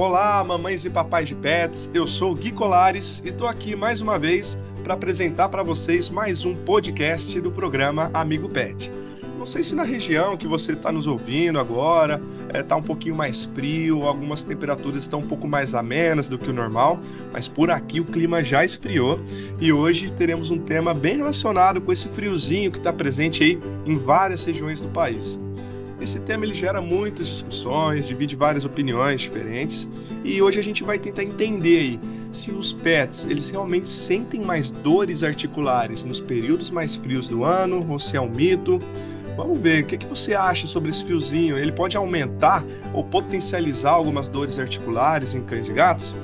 Olá, mamães e papais de pets. Eu sou Gui Colares e estou aqui mais uma vez para apresentar para vocês mais um podcast do programa Amigo Pet. Não sei se na região que você está nos ouvindo agora está é, tá um pouquinho mais frio, algumas temperaturas estão um pouco mais amenas do que o normal, mas por aqui o clima já esfriou e hoje teremos um tema bem relacionado com esse friozinho que está presente aí em várias regiões do país. Esse tema ele gera muitas discussões, divide várias opiniões diferentes e hoje a gente vai tentar entender aí se os pets eles realmente sentem mais dores articulares nos períodos mais frios do ano ou se é um mito. Vamos ver, o que, que você acha sobre esse fiozinho? Ele pode aumentar ou potencializar algumas dores articulares em cães e gatos?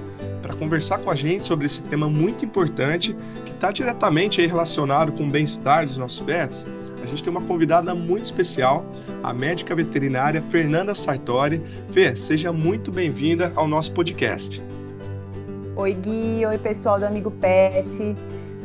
Para conversar com a gente sobre esse tema muito importante, que está diretamente relacionado com o bem-estar dos nossos pets, a gente tem uma convidada muito especial, a médica veterinária Fernanda Sartori. Fê, seja muito bem-vinda ao nosso podcast. Oi, Gui. Oi, pessoal do Amigo Pet.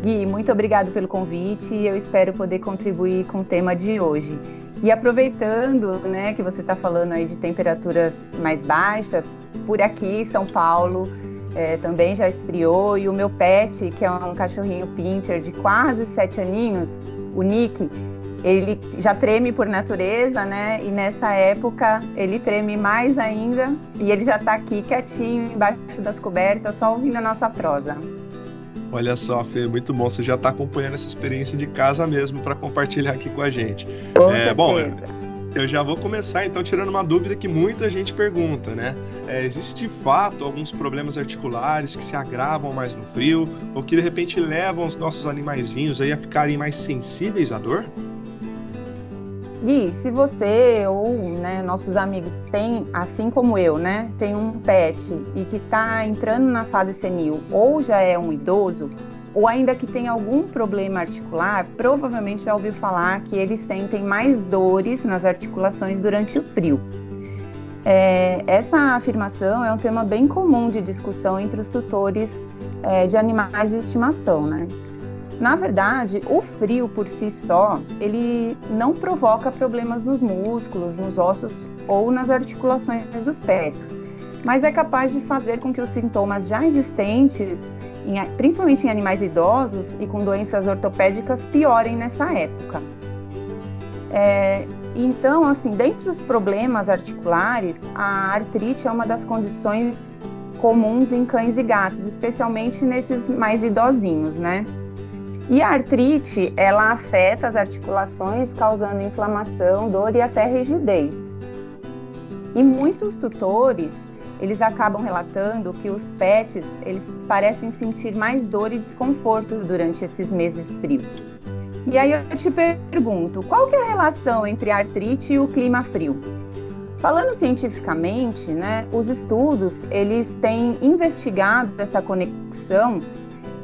Gui, muito obrigado pelo convite eu espero poder contribuir com o tema de hoje. E aproveitando, né, que você está falando aí de temperaturas mais baixas, por aqui, São Paulo, é, também já esfriou e o meu pet, que é um cachorrinho pincher de quase sete aninhos, o Nick, ele já treme por natureza, né? E nessa época ele treme mais ainda e ele já está aqui quietinho embaixo das cobertas, só ouvindo a nossa prosa. Olha só, Fê, muito bom. Você já está acompanhando essa experiência de casa mesmo para compartilhar aqui com a gente. Com é, bom, eu já vou começar então tirando uma dúvida que muita gente pergunta, né? É, existe de fato alguns problemas articulares que se agravam mais no frio ou que de repente levam os nossos animaizinhos aí a ficarem mais sensíveis à dor? Gui, se você ou né, nossos amigos têm, assim como eu, né, tem um pet e que está entrando na fase senil ou já é um idoso, ou ainda que tem algum problema articular, provavelmente já ouviu falar que eles sentem mais dores nas articulações durante o frio. É, essa afirmação é um tema bem comum de discussão entre os tutores é, de animais de estimação, né? Na verdade, o frio por si só, ele não provoca problemas nos músculos, nos ossos ou nas articulações dos pés, mas é capaz de fazer com que os sintomas já existentes, em, principalmente em animais idosos e com doenças ortopédicas, piorem nessa época. É, então, assim, dentre os problemas articulares, a artrite é uma das condições comuns em cães e gatos, especialmente nesses mais idosinhos, né? E a artrite, ela afeta as articulações, causando inflamação, dor e até rigidez. E muitos tutores, eles acabam relatando que os pets, eles parecem sentir mais dor e desconforto durante esses meses frios. E aí eu te pergunto, qual que é a relação entre a artrite e o clima frio? Falando cientificamente, né, os estudos, eles têm investigado essa conexão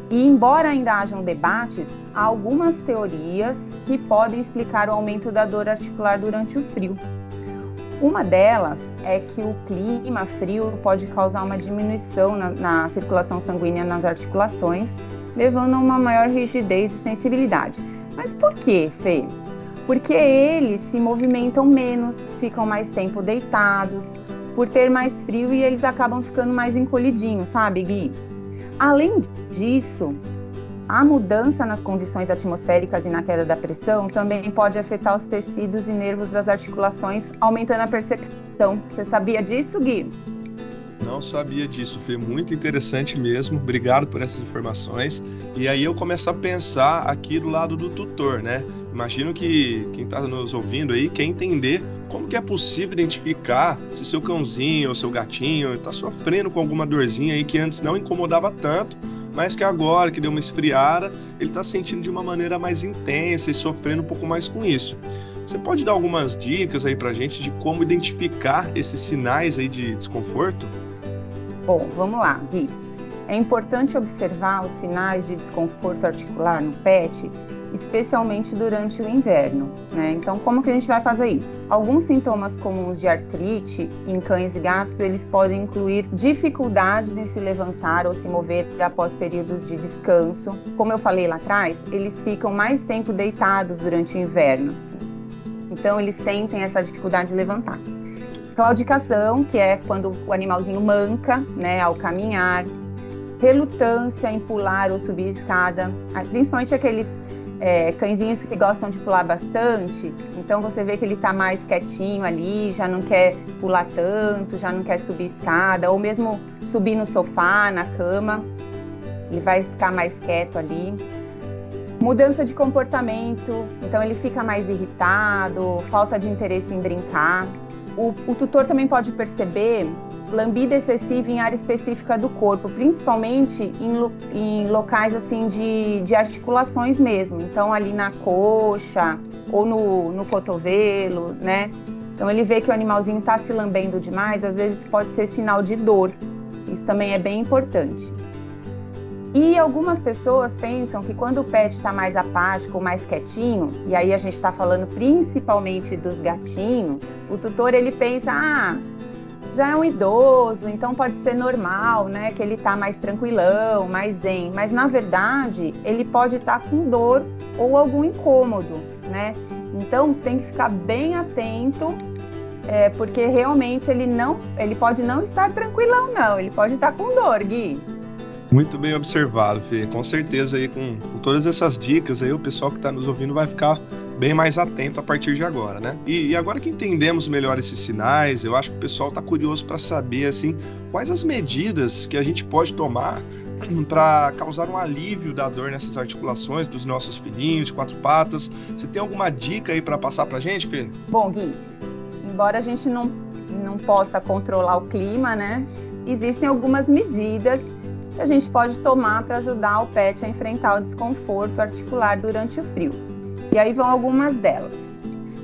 e embora ainda hajam debates, há algumas teorias que podem explicar o aumento da dor articular durante o frio. Uma delas é que o clima frio pode causar uma diminuição na, na circulação sanguínea nas articulações, levando a uma maior rigidez e sensibilidade. Mas por que, Fê? Porque eles se movimentam menos, ficam mais tempo deitados, por ter mais frio e eles acabam ficando mais encolhidinhos, sabe, Gui? Além disso, a mudança nas condições atmosféricas e na queda da pressão também pode afetar os tecidos e nervos das articulações, aumentando a percepção. Você sabia disso, Gui? Não sabia disso, foi muito interessante mesmo. Obrigado por essas informações. E aí eu começo a pensar aqui do lado do tutor, né? Imagino que quem está nos ouvindo aí quer entender como que é possível identificar se seu cãozinho ou seu gatinho está sofrendo com alguma dorzinha aí que antes não incomodava tanto, mas que agora que deu uma esfriada, ele está sentindo de uma maneira mais intensa e sofrendo um pouco mais com isso. Você pode dar algumas dicas aí pra gente de como identificar esses sinais aí de desconforto? Bom, vamos lá, Gui. É importante observar os sinais de desconforto articular no pet especialmente durante o inverno. Né? Então, como que a gente vai fazer isso? Alguns sintomas comuns de artrite em cães e gatos, eles podem incluir dificuldades em se levantar ou se mover após períodos de descanso. Como eu falei lá atrás, eles ficam mais tempo deitados durante o inverno. Então, eles sentem essa dificuldade de levantar. Claudicação, que é quando o animalzinho manca, né, ao caminhar, relutância em pular ou subir escada, principalmente aqueles é, cãezinhos que gostam de pular bastante, então você vê que ele está mais quietinho ali, já não quer pular tanto, já não quer subir escada, ou mesmo subir no sofá, na cama, ele vai ficar mais quieto ali. Mudança de comportamento, então ele fica mais irritado, falta de interesse em brincar. O, o tutor também pode perceber lambida excessiva em área específica do corpo, principalmente em, em locais assim de, de, articulações mesmo. Então ali na coxa ou no, no cotovelo, né? Então ele vê que o animalzinho está se lambendo demais, às vezes pode ser sinal de dor. Isso também é bem importante. E algumas pessoas pensam que quando o pet está mais apático, mais quietinho, e aí a gente está falando principalmente dos gatinhos, o tutor ele pensa, ah, já é um idoso, então pode ser normal, né? Que ele está mais tranquilão, mais zen. Mas na verdade, ele pode estar tá com dor ou algum incômodo, né? Então tem que ficar bem atento, é, porque realmente ele não, ele pode não estar tranquilão, não. Ele pode estar tá com dor, Gui. Muito bem observado, Fê. Com certeza aí com, com todas essas dicas aí o pessoal que está nos ouvindo vai ficar bem mais atento a partir de agora, né? E, e, agora que entendemos melhor esses sinais, eu acho que o pessoal está curioso para saber assim quais as medidas que a gente pode tomar para causar um alívio da dor nessas articulações dos nossos filhinhos de quatro patas. Você tem alguma dica aí para passar para gente, Fê? Bom, Gui, embora a gente não, não possa controlar o clima, né? Existem algumas medidas que a gente pode tomar para ajudar o pet a enfrentar o desconforto articular durante o frio. E aí vão algumas delas.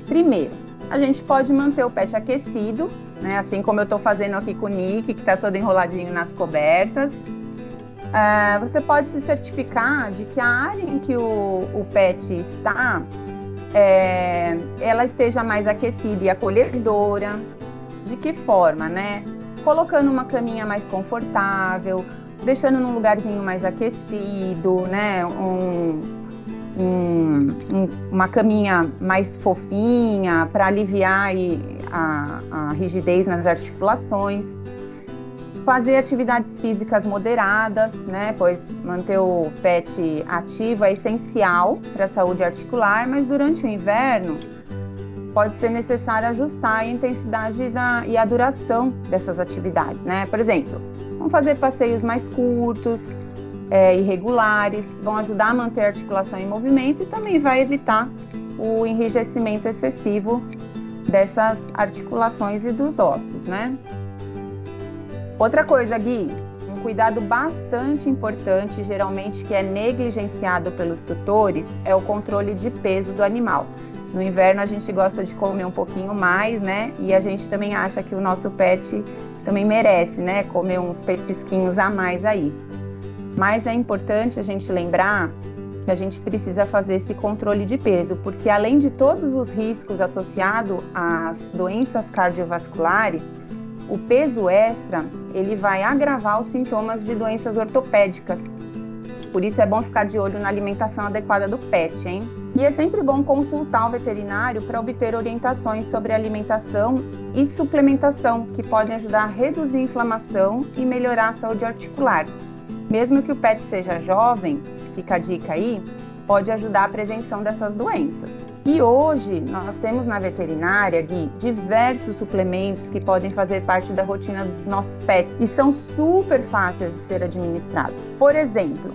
Primeiro, a gente pode manter o pet aquecido, né? Assim como eu estou fazendo aqui com o Nick, que está todo enroladinho nas cobertas. Uh, você pode se certificar de que a área em que o, o pet está, é, ela esteja mais aquecida e acolhedora. De que forma, né? Colocando uma caminha mais confortável, deixando num lugarzinho mais aquecido, né? Um, um, um, uma caminha mais fofinha para aliviar a, a rigidez nas articulações. Fazer atividades físicas moderadas, né? Pois manter o pet ativo é essencial para a saúde articular, mas durante o inverno pode ser necessário ajustar a intensidade da, e a duração dessas atividades, né? Por exemplo, vamos fazer passeios mais curtos, é, irregulares, vão ajudar a manter a articulação em movimento e também vai evitar o enrijecimento excessivo dessas articulações e dos ossos, né? Outra coisa, Gui, um cuidado bastante importante, geralmente que é negligenciado pelos tutores, é o controle de peso do animal. No inverno a gente gosta de comer um pouquinho mais, né? E a gente também acha que o nosso pet também merece, né? Comer uns petisquinhos a mais aí. Mas é importante a gente lembrar que a gente precisa fazer esse controle de peso, porque além de todos os riscos associados às doenças cardiovasculares, o peso extra ele vai agravar os sintomas de doenças ortopédicas. Por isso é bom ficar de olho na alimentação adequada do pet, hein? E é sempre bom consultar o veterinário para obter orientações sobre alimentação e suplementação que podem ajudar a reduzir a inflamação e melhorar a saúde articular. Mesmo que o pet seja jovem, fica a dica aí, pode ajudar a prevenção dessas doenças. E hoje nós temos na veterinária, Gui, diversos suplementos que podem fazer parte da rotina dos nossos pets e são super fáceis de ser administrados. Por exemplo,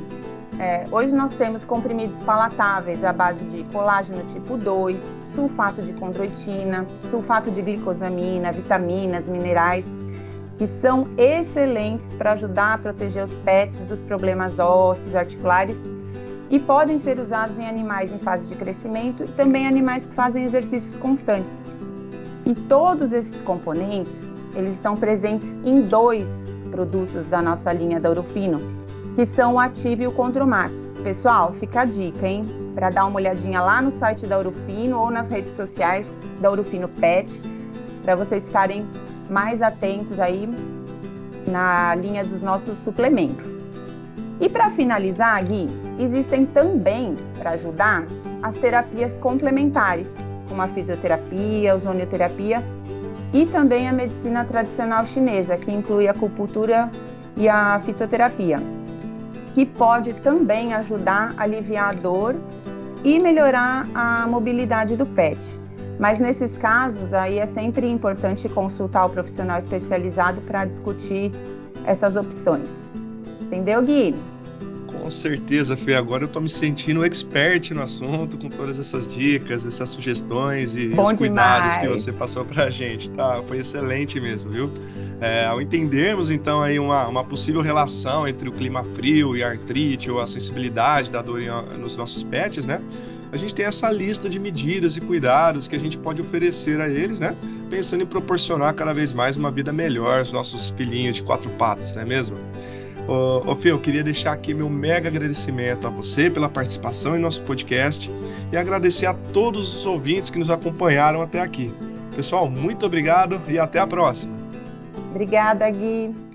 é, hoje nós temos comprimidos palatáveis à base de colágeno tipo 2, sulfato de condroitina, sulfato de glicosamina, vitaminas, minerais que são excelentes para ajudar a proteger os pets dos problemas ósseos, articulares e podem ser usados em animais em fase de crescimento e também animais que fazem exercícios constantes. E todos esses componentes, eles estão presentes em dois produtos da nossa linha da Urufino, que são o Ativo e o Contromax. Pessoal, fica a dica, hein? Para dar uma olhadinha lá no site da Urufino ou nas redes sociais da Urufino Pet, para vocês ficarem mais atentos aí na linha dos nossos suplementos. E para finalizar, Gui, existem também, para ajudar, as terapias complementares, como a fisioterapia, a ozonioterapia, e também a medicina tradicional chinesa, que inclui a acupuntura e a fitoterapia, que pode também ajudar a aliviar a dor e melhorar a mobilidade do pet. Mas nesses casos aí é sempre importante consultar o profissional especializado para discutir essas opções. Entendeu, Gui? Com certeza, Fê. Agora eu tô me sentindo expert no assunto, com todas essas dicas, essas sugestões e Bom os cuidados demais. que você passou pra gente, tá? Foi excelente mesmo, viu? É, ao entendermos então aí uma, uma possível relação entre o clima frio e a artrite ou a sensibilidade da dor nos nossos pets, né? A gente tem essa lista de medidas e cuidados que a gente pode oferecer a eles, né? Pensando em proporcionar cada vez mais uma vida melhor aos nossos filhinhos de quatro patas, não é mesmo? Ô, Fê, eu queria deixar aqui meu mega agradecimento a você pela participação em nosso podcast e agradecer a todos os ouvintes que nos acompanharam até aqui. Pessoal, muito obrigado e até a próxima. Obrigada, Gui.